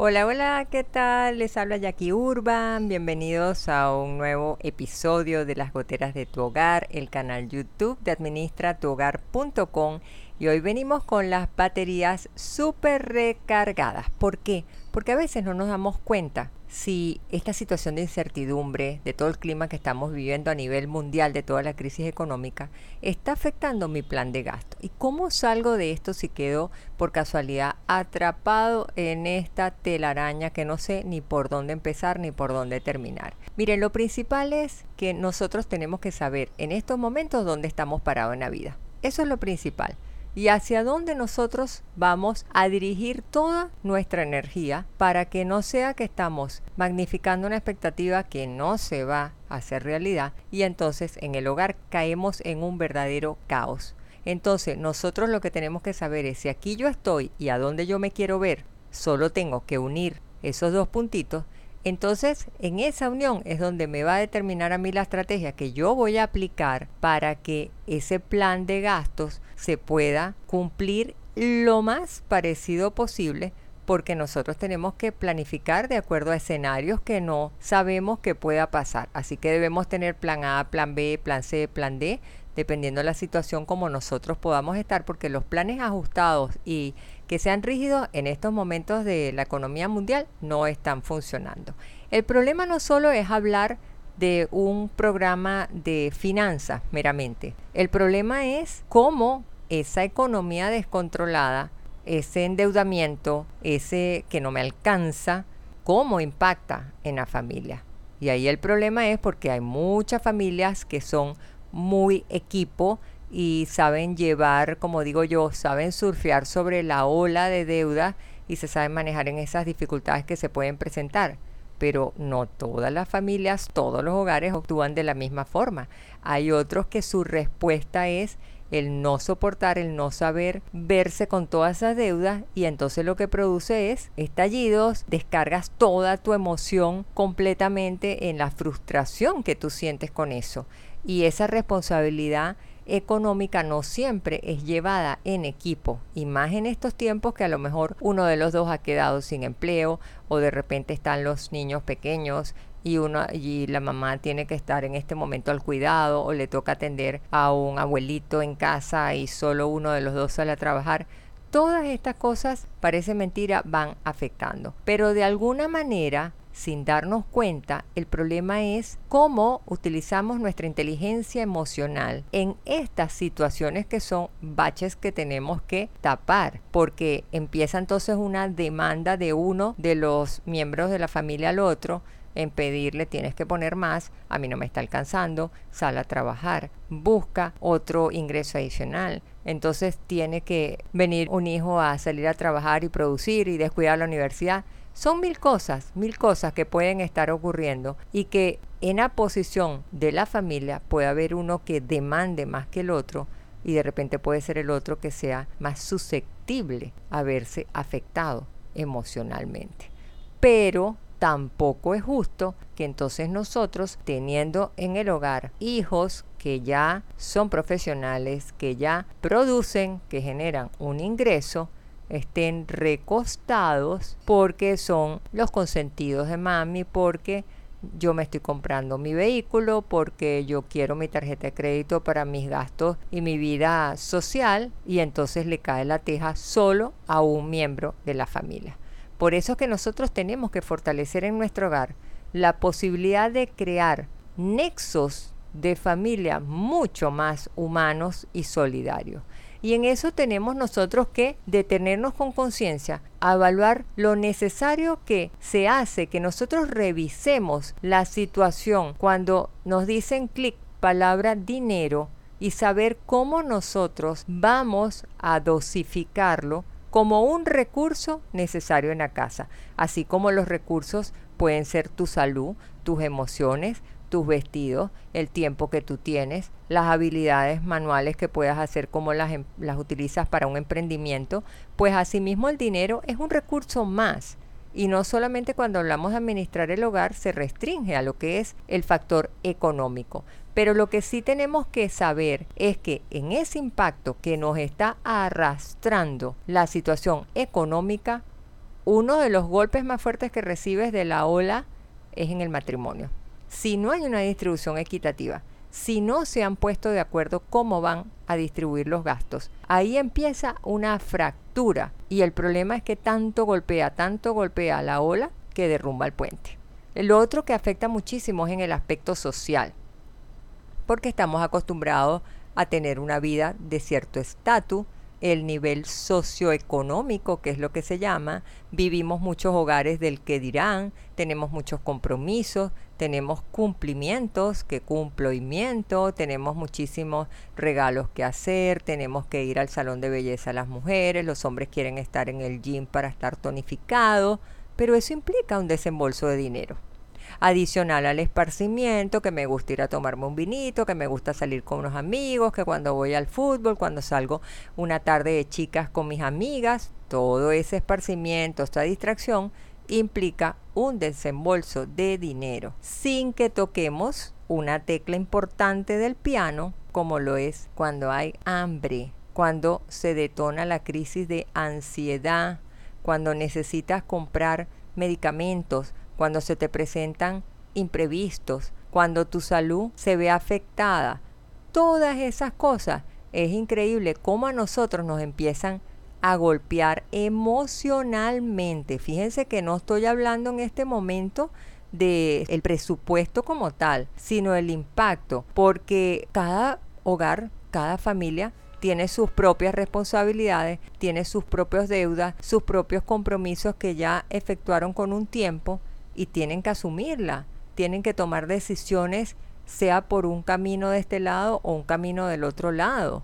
Hola, hola, ¿qué tal? Les habla Jackie Urban. Bienvenidos a un nuevo episodio de Las Goteras de tu Hogar, el canal YouTube de administratuhogar.com. Y hoy venimos con las baterías súper recargadas. ¿Por qué? Porque a veces no nos damos cuenta si esta situación de incertidumbre, de todo el clima que estamos viviendo a nivel mundial, de toda la crisis económica, está afectando mi plan de gasto. ¿Y cómo salgo de esto si quedo por casualidad atrapado en esta telaraña que no sé ni por dónde empezar ni por dónde terminar? Miren, lo principal es que nosotros tenemos que saber en estos momentos dónde estamos parados en la vida. Eso es lo principal y hacia dónde nosotros vamos a dirigir toda nuestra energía para que no sea que estamos magnificando una expectativa que no se va a hacer realidad y entonces en el hogar caemos en un verdadero caos. Entonces nosotros lo que tenemos que saber es si aquí yo estoy y a dónde yo me quiero ver, solo tengo que unir esos dos puntitos entonces, en esa unión es donde me va a determinar a mí la estrategia que yo voy a aplicar para que ese plan de gastos se pueda cumplir lo más parecido posible porque nosotros tenemos que planificar de acuerdo a escenarios que no sabemos que pueda pasar. Así que debemos tener plan A, plan B, plan C, plan D, dependiendo de la situación como nosotros podamos estar, porque los planes ajustados y que sean rígidos en estos momentos de la economía mundial no están funcionando. El problema no solo es hablar de un programa de finanzas meramente. El problema es cómo esa economía descontrolada, ese endeudamiento, ese que no me alcanza, cómo impacta en la familia. Y ahí el problema es porque hay muchas familias que son muy equipo y saben llevar, como digo yo, saben surfear sobre la ola de deuda y se saben manejar en esas dificultades que se pueden presentar. Pero no todas las familias, todos los hogares actúan de la misma forma. Hay otros que su respuesta es el no soportar, el no saber verse con todas esas deudas y entonces lo que produce es estallidos, descargas toda tu emoción completamente en la frustración que tú sientes con eso. Y esa responsabilidad económica no siempre es llevada en equipo y más en estos tiempos que a lo mejor uno de los dos ha quedado sin empleo o de repente están los niños pequeños y uno y la mamá tiene que estar en este momento al cuidado o le toca atender a un abuelito en casa y solo uno de los dos sale a trabajar. Todas estas cosas parece mentira van afectando. Pero de alguna manera sin darnos cuenta, el problema es cómo utilizamos nuestra inteligencia emocional en estas situaciones que son baches que tenemos que tapar, porque empieza entonces una demanda de uno de los miembros de la familia al otro en pedirle tienes que poner más, a mí no me está alcanzando, sal a trabajar, busca otro ingreso adicional. Entonces tiene que venir un hijo a salir a trabajar y producir y descuidar la universidad. Son mil cosas, mil cosas que pueden estar ocurriendo y que en la posición de la familia puede haber uno que demande más que el otro y de repente puede ser el otro que sea más susceptible a verse afectado emocionalmente. Pero tampoco es justo que entonces nosotros, teniendo en el hogar hijos que ya son profesionales, que ya producen, que generan un ingreso, estén recostados porque son los consentidos de mami, porque yo me estoy comprando mi vehículo, porque yo quiero mi tarjeta de crédito para mis gastos y mi vida social y entonces le cae la teja solo a un miembro de la familia. Por eso es que nosotros tenemos que fortalecer en nuestro hogar la posibilidad de crear nexos de familia mucho más humanos y solidarios. Y en eso tenemos nosotros que detenernos con conciencia, evaluar lo necesario que se hace, que nosotros revisemos la situación. Cuando nos dicen clic palabra dinero y saber cómo nosotros vamos a dosificarlo como un recurso necesario en la casa, así como los recursos pueden ser tu salud, tus emociones, tus vestidos, el tiempo que tú tienes, las habilidades manuales que puedas hacer, como las, em, las utilizas para un emprendimiento, pues asimismo el dinero es un recurso más. Y no solamente cuando hablamos de administrar el hogar se restringe a lo que es el factor económico. Pero lo que sí tenemos que saber es que en ese impacto que nos está arrastrando la situación económica, uno de los golpes más fuertes que recibes de la ola es en el matrimonio si no hay una distribución equitativa, si no se han puesto de acuerdo cómo van a distribuir los gastos, ahí empieza una fractura y el problema es que tanto golpea, tanto golpea la ola que derrumba el puente. Lo otro que afecta muchísimo es en el aspecto social, porque estamos acostumbrados a tener una vida de cierto estatus, el nivel socioeconómico, que es lo que se llama, vivimos muchos hogares del que dirán, tenemos muchos compromisos, tenemos cumplimientos, que cumplo y miento, tenemos muchísimos regalos que hacer, tenemos que ir al salón de belleza las mujeres, los hombres quieren estar en el gym para estar tonificados, pero eso implica un desembolso de dinero. Adicional al esparcimiento, que me gusta ir a tomarme un vinito, que me gusta salir con unos amigos, que cuando voy al fútbol, cuando salgo una tarde de chicas con mis amigas, todo ese esparcimiento, esta distracción, implica un desembolso de dinero, sin que toquemos una tecla importante del piano, como lo es cuando hay hambre, cuando se detona la crisis de ansiedad, cuando necesitas comprar medicamentos cuando se te presentan imprevistos, cuando tu salud se ve afectada. Todas esas cosas es increíble cómo a nosotros nos empiezan a golpear emocionalmente. Fíjense que no estoy hablando en este momento de el presupuesto como tal, sino el impacto, porque cada hogar, cada familia tiene sus propias responsabilidades, tiene sus propios deudas, sus propios compromisos que ya efectuaron con un tiempo y tienen que asumirla, tienen que tomar decisiones sea por un camino de este lado o un camino del otro lado.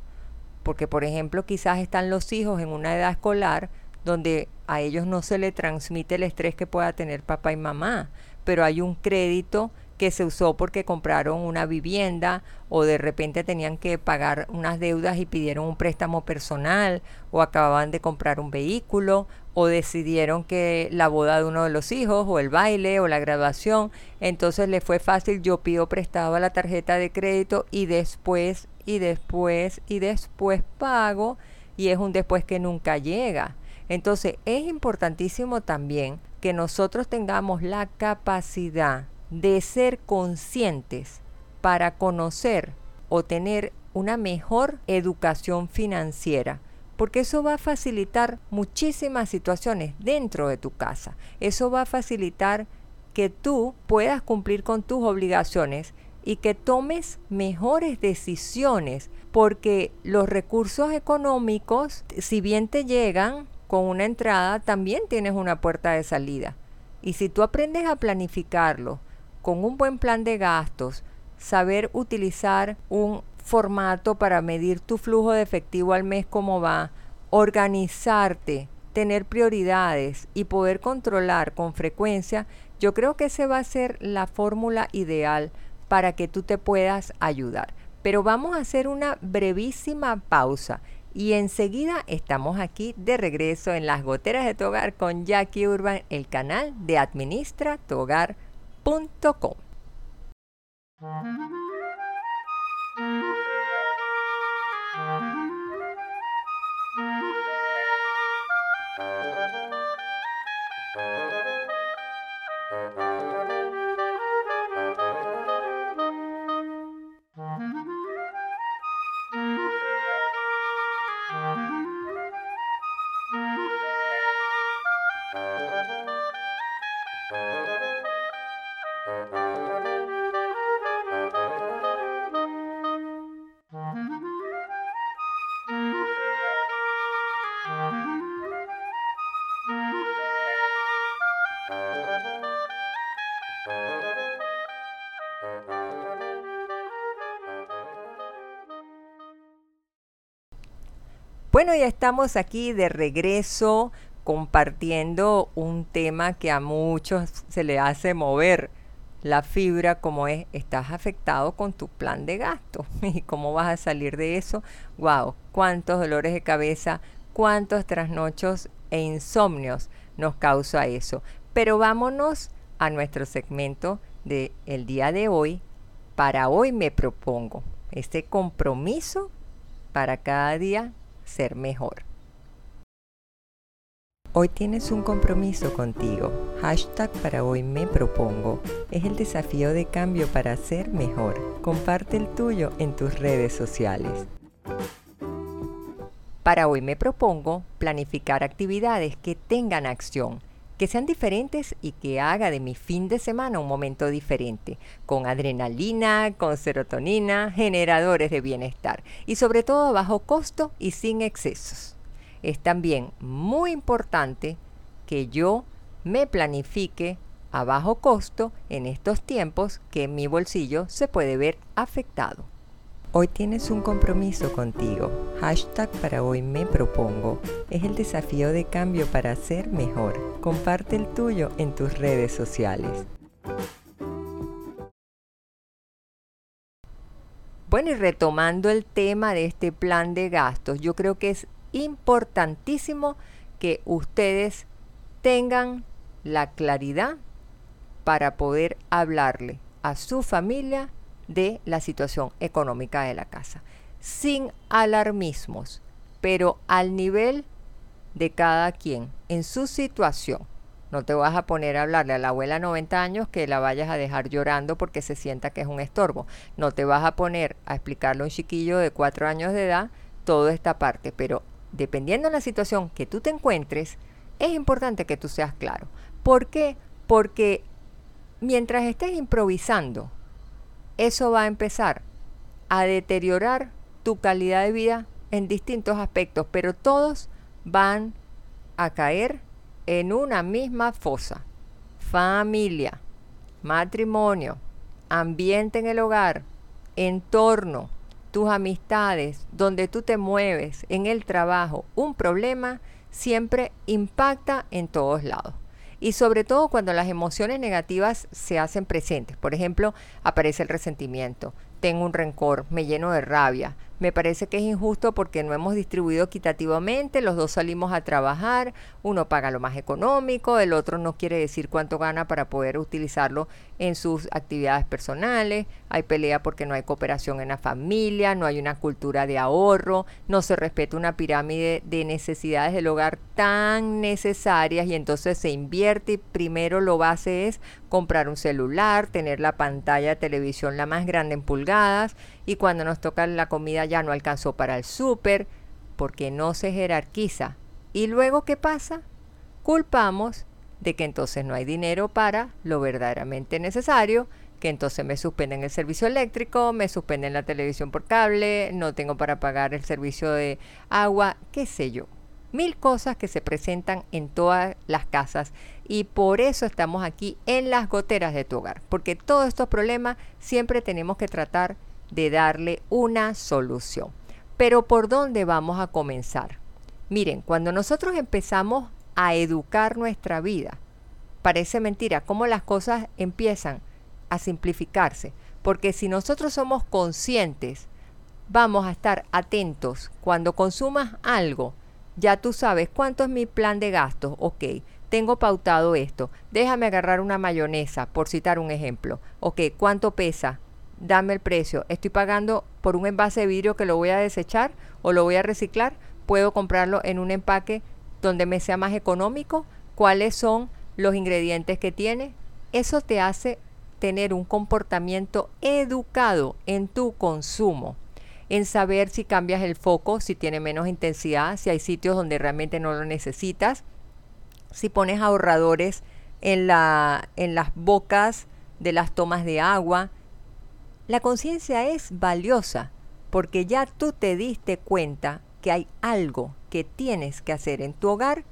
Porque, por ejemplo, quizás están los hijos en una edad escolar donde a ellos no se le transmite el estrés que pueda tener papá y mamá, pero hay un crédito que se usó porque compraron una vivienda o de repente tenían que pagar unas deudas y pidieron un préstamo personal o acababan de comprar un vehículo o decidieron que la boda de uno de los hijos o el baile o la graduación, entonces le fue fácil, yo pido prestado a la tarjeta de crédito y después y después y después pago y es un después que nunca llega. Entonces es importantísimo también que nosotros tengamos la capacidad de ser conscientes para conocer o tener una mejor educación financiera, porque eso va a facilitar muchísimas situaciones dentro de tu casa. Eso va a facilitar que tú puedas cumplir con tus obligaciones y que tomes mejores decisiones, porque los recursos económicos, si bien te llegan con una entrada, también tienes una puerta de salida. Y si tú aprendes a planificarlo, con un buen plan de gastos, saber utilizar un formato para medir tu flujo de efectivo al mes cómo va, organizarte, tener prioridades y poder controlar con frecuencia, yo creo que esa va a ser la fórmula ideal para que tú te puedas ayudar. Pero vamos a hacer una brevísima pausa y enseguida estamos aquí de regreso en las goteras de tu hogar con Jackie Urban, el canal de Administra Bueno, ya estamos aquí de regreso compartiendo un tema que a muchos se le hace mover la fibra como es, estás afectado con tu plan de gasto. ¿Y cómo vas a salir de eso? ¡Wow! ¿Cuántos dolores de cabeza, cuántos trasnochos e insomnios nos causa eso? Pero vámonos a nuestro segmento del el día de hoy. Para hoy me propongo este compromiso para cada día ser mejor. Hoy tienes un compromiso contigo. Hashtag para hoy me propongo. Es el desafío de cambio para ser mejor. Comparte el tuyo en tus redes sociales. Para hoy me propongo planificar actividades que tengan acción, que sean diferentes y que haga de mi fin de semana un momento diferente, con adrenalina, con serotonina, generadores de bienestar y sobre todo a bajo costo y sin excesos es también muy importante que yo me planifique a bajo costo en estos tiempos que mi bolsillo se puede ver afectado. Hoy tienes un compromiso contigo. Hashtag para hoy me propongo. Es el desafío de cambio para ser mejor. Comparte el tuyo en tus redes sociales. Bueno, y retomando el tema de este plan de gastos, yo creo que es importantísimo que ustedes tengan la claridad para poder hablarle a su familia de la situación económica de la casa, sin alarmismos, pero al nivel de cada quien, en su situación. No te vas a poner a hablarle a la abuela de 90 años que la vayas a dejar llorando porque se sienta que es un estorbo. No te vas a poner a explicarle a un chiquillo de 4 años de edad toda esta parte, pero dependiendo de la situación que tú te encuentres, es importante que tú seas claro. ¿Por qué? Porque mientras estés improvisando, eso va a empezar a deteriorar tu calidad de vida en distintos aspectos, pero todos van a caer en una misma fosa. Familia, matrimonio, ambiente en el hogar, entorno, tus amistades, donde tú te mueves, en el trabajo, un problema siempre impacta en todos lados. Y sobre todo cuando las emociones negativas se hacen presentes. Por ejemplo, aparece el resentimiento, tengo un rencor, me lleno de rabia, me parece que es injusto porque no hemos distribuido equitativamente, los dos salimos a trabajar, uno paga lo más económico, el otro no quiere decir cuánto gana para poder utilizarlo en sus actividades personales, hay pelea porque no hay cooperación en la familia, no hay una cultura de ahorro, no se respeta una pirámide de necesidades del hogar tan necesarias y entonces se invierte y primero lo base es comprar un celular, tener la pantalla de televisión la más grande en pulgadas y cuando nos toca la comida ya no alcanzó para el súper porque no se jerarquiza. ¿Y luego qué pasa? Culpamos de que entonces no hay dinero para lo verdaderamente necesario, que entonces me suspenden el servicio eléctrico, me suspenden la televisión por cable, no tengo para pagar el servicio de agua, qué sé yo. Mil cosas que se presentan en todas las casas y por eso estamos aquí en las goteras de tu hogar, porque todos estos problemas siempre tenemos que tratar de darle una solución. Pero ¿por dónde vamos a comenzar? Miren, cuando nosotros empezamos a educar nuestra vida, parece mentira cómo las cosas empiezan a simplificarse, porque si nosotros somos conscientes, vamos a estar atentos cuando consumas algo, ya tú sabes cuánto es mi plan de gastos, ok, tengo pautado esto, déjame agarrar una mayonesa, por citar un ejemplo, ok, ¿cuánto pesa? Dame el precio. Estoy pagando por un envase de vidrio que lo voy a desechar o lo voy a reciclar. Puedo comprarlo en un empaque donde me sea más económico. ¿Cuáles son los ingredientes que tiene? Eso te hace tener un comportamiento educado en tu consumo, en saber si cambias el foco, si tiene menos intensidad, si hay sitios donde realmente no lo necesitas, si pones ahorradores en, la, en las bocas de las tomas de agua, la conciencia es valiosa porque ya tú te diste cuenta que hay algo que tienes que hacer en tu hogar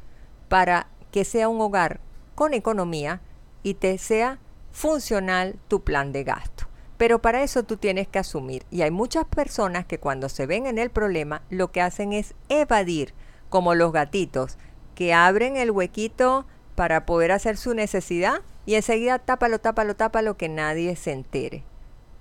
para que sea un hogar con economía y te sea funcional tu plan de gasto. Pero para eso tú tienes que asumir. Y hay muchas personas que cuando se ven en el problema lo que hacen es evadir, como los gatitos, que abren el huequito para poder hacer su necesidad y enseguida tápalo, tápalo, tápalo, que nadie se entere.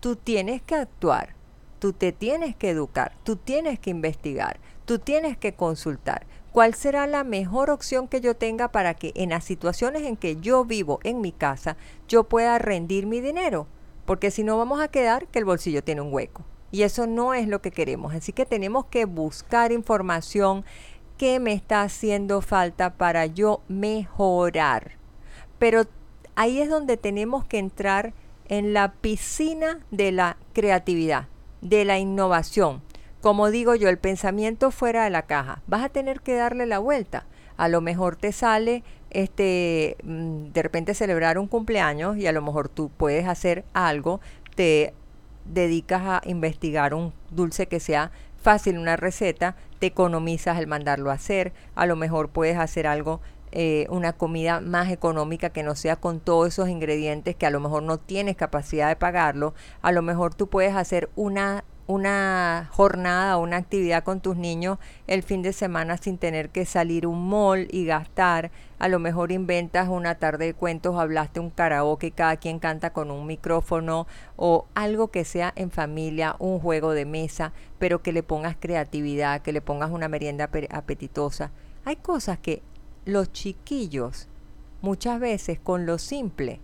Tú tienes que actuar, tú te tienes que educar, tú tienes que investigar, tú tienes que consultar. ¿Cuál será la mejor opción que yo tenga para que en las situaciones en que yo vivo en mi casa yo pueda rendir mi dinero? Porque si no vamos a quedar que el bolsillo tiene un hueco. Y eso no es lo que queremos. Así que tenemos que buscar información que me está haciendo falta para yo mejorar. Pero ahí es donde tenemos que entrar en la piscina de la creatividad, de la innovación. Como digo yo, el pensamiento fuera de la caja. Vas a tener que darle la vuelta. A lo mejor te sale este mm, de repente celebrar un cumpleaños y a lo mejor tú puedes hacer algo, te dedicas a investigar un dulce que sea fácil, una receta, te economizas el mandarlo a hacer, a lo mejor puedes hacer algo eh, una comida más económica que no sea con todos esos ingredientes que a lo mejor no tienes capacidad de pagarlo. A lo mejor tú puedes hacer una una jornada o una actividad con tus niños el fin de semana sin tener que salir un mall y gastar. A lo mejor inventas una tarde de cuentos, hablaste un karaoke cada quien canta con un micrófono o algo que sea en familia, un juego de mesa, pero que le pongas creatividad, que le pongas una merienda apetitosa. Hay cosas que los chiquillos muchas veces con lo simple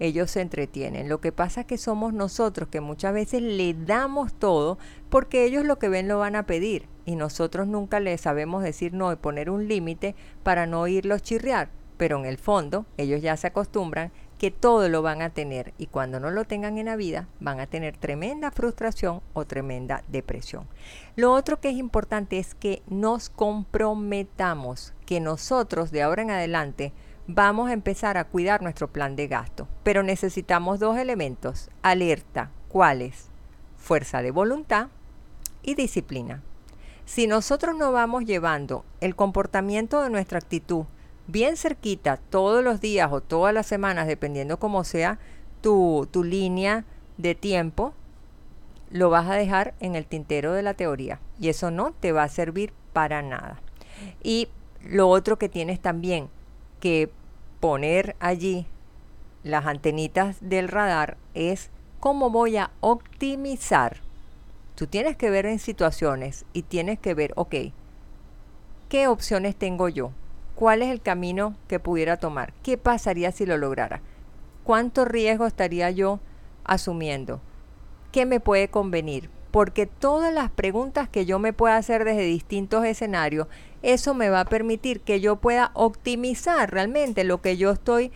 ellos se entretienen. Lo que pasa es que somos nosotros que muchas veces le damos todo porque ellos lo que ven lo van a pedir y nosotros nunca les sabemos decir no y poner un límite para no oírlos chirriar. Pero en el fondo ellos ya se acostumbran que todo lo van a tener y cuando no lo tengan en la vida van a tener tremenda frustración o tremenda depresión. Lo otro que es importante es que nos comprometamos, que nosotros de ahora en adelante vamos a empezar a cuidar nuestro plan de gasto. Pero necesitamos dos elementos, alerta, ¿cuáles? Fuerza de voluntad y disciplina. Si nosotros no vamos llevando el comportamiento de nuestra actitud bien cerquita todos los días o todas las semanas, dependiendo cómo sea tu, tu línea de tiempo, lo vas a dejar en el tintero de la teoría y eso no te va a servir para nada. Y lo otro que tienes también que poner allí las antenitas del radar es cómo voy a optimizar. Tú tienes que ver en situaciones y tienes que ver, ok, ¿qué opciones tengo yo? ¿Cuál es el camino que pudiera tomar? ¿Qué pasaría si lo lograra? ¿Cuánto riesgo estaría yo asumiendo? ¿Qué me puede convenir? Porque todas las preguntas que yo me pueda hacer desde distintos escenarios, eso me va a permitir que yo pueda optimizar realmente lo que yo estoy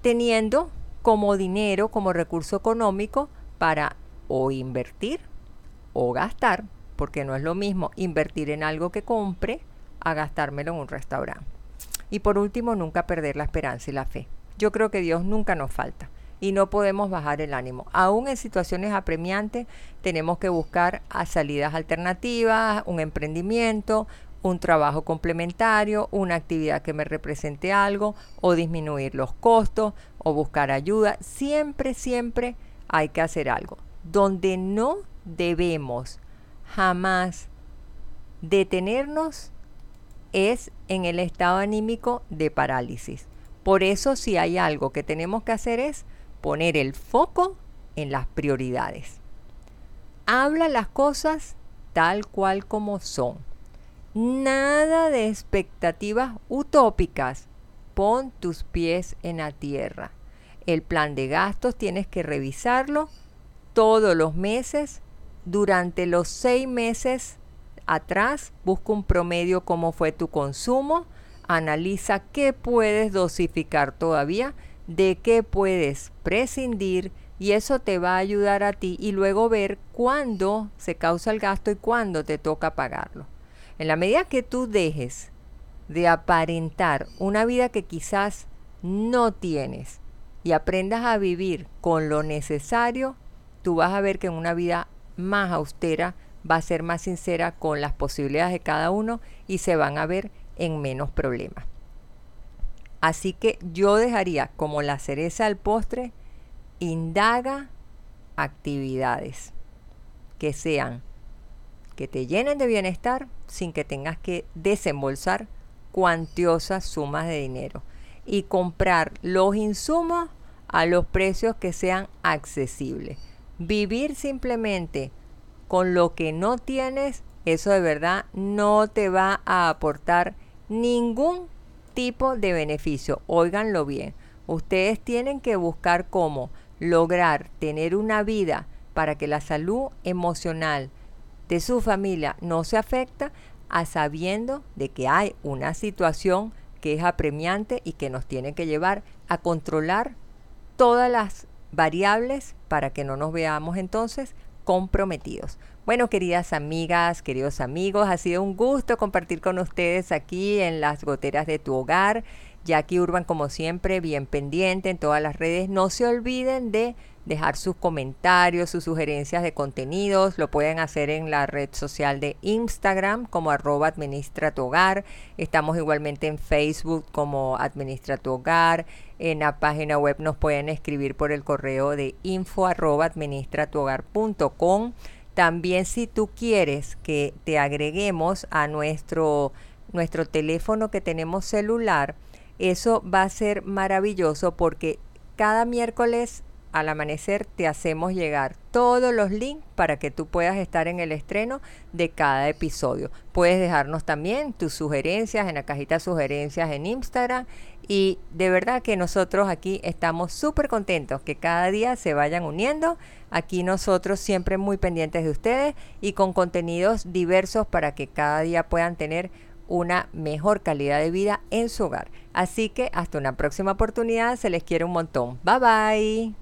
teniendo como dinero, como recurso económico para o invertir o gastar, porque no es lo mismo invertir en algo que compre a gastármelo en un restaurante. Y por último, nunca perder la esperanza y la fe. Yo creo que Dios nunca nos falta y no podemos bajar el ánimo. Aún en situaciones apremiantes tenemos que buscar salidas alternativas, un emprendimiento, un trabajo complementario, una actividad que me represente algo o disminuir los costos o buscar ayuda. Siempre, siempre hay que hacer algo. Donde no debemos jamás detenernos es en el estado anímico de parálisis. Por eso si hay algo que tenemos que hacer es poner el foco en las prioridades. Habla las cosas tal cual como son. Nada de expectativas utópicas. Pon tus pies en la tierra. El plan de gastos tienes que revisarlo todos los meses. Durante los seis meses atrás, busca un promedio cómo fue tu consumo, analiza qué puedes dosificar todavía, de qué puedes prescindir y eso te va a ayudar a ti y luego ver cuándo se causa el gasto y cuándo te toca pagarlo. En la medida que tú dejes de aparentar una vida que quizás no tienes y aprendas a vivir con lo necesario, tú vas a ver que en una vida más austera va a ser más sincera con las posibilidades de cada uno y se van a ver en menos problemas. Así que yo dejaría como la cereza al postre, indaga actividades que sean, que te llenen de bienestar sin que tengas que desembolsar cuantiosas sumas de dinero. y comprar los insumos a los precios que sean accesibles. Vivir simplemente con lo que no tienes, eso de verdad no te va a aportar ningún tipo de beneficio. Óiganlo bien. Ustedes tienen que buscar cómo lograr tener una vida para que la salud emocional de su familia no se afecta a sabiendo de que hay una situación que es apremiante y que nos tiene que llevar a controlar todas las variables para que no nos veamos entonces comprometidos. Bueno, queridas amigas, queridos amigos, ha sido un gusto compartir con ustedes aquí en las goteras de tu hogar. Jackie Urban, como siempre, bien pendiente en todas las redes. No se olviden de dejar sus comentarios, sus sugerencias de contenidos. Lo pueden hacer en la red social de Instagram como arroba administra tu hogar. Estamos igualmente en Facebook como administra tu hogar. En la página web nos pueden escribir por el correo de info arroba tu hogar También si tú quieres que te agreguemos a nuestro, nuestro teléfono que tenemos celular, eso va a ser maravilloso porque cada miércoles al amanecer te hacemos llegar todos los links para que tú puedas estar en el estreno de cada episodio. Puedes dejarnos también tus sugerencias en la cajita de sugerencias en Instagram y de verdad que nosotros aquí estamos súper contentos que cada día se vayan uniendo. Aquí nosotros siempre muy pendientes de ustedes y con contenidos diversos para que cada día puedan tener una mejor calidad de vida en su hogar. Así que hasta una próxima oportunidad, se les quiere un montón. Bye bye.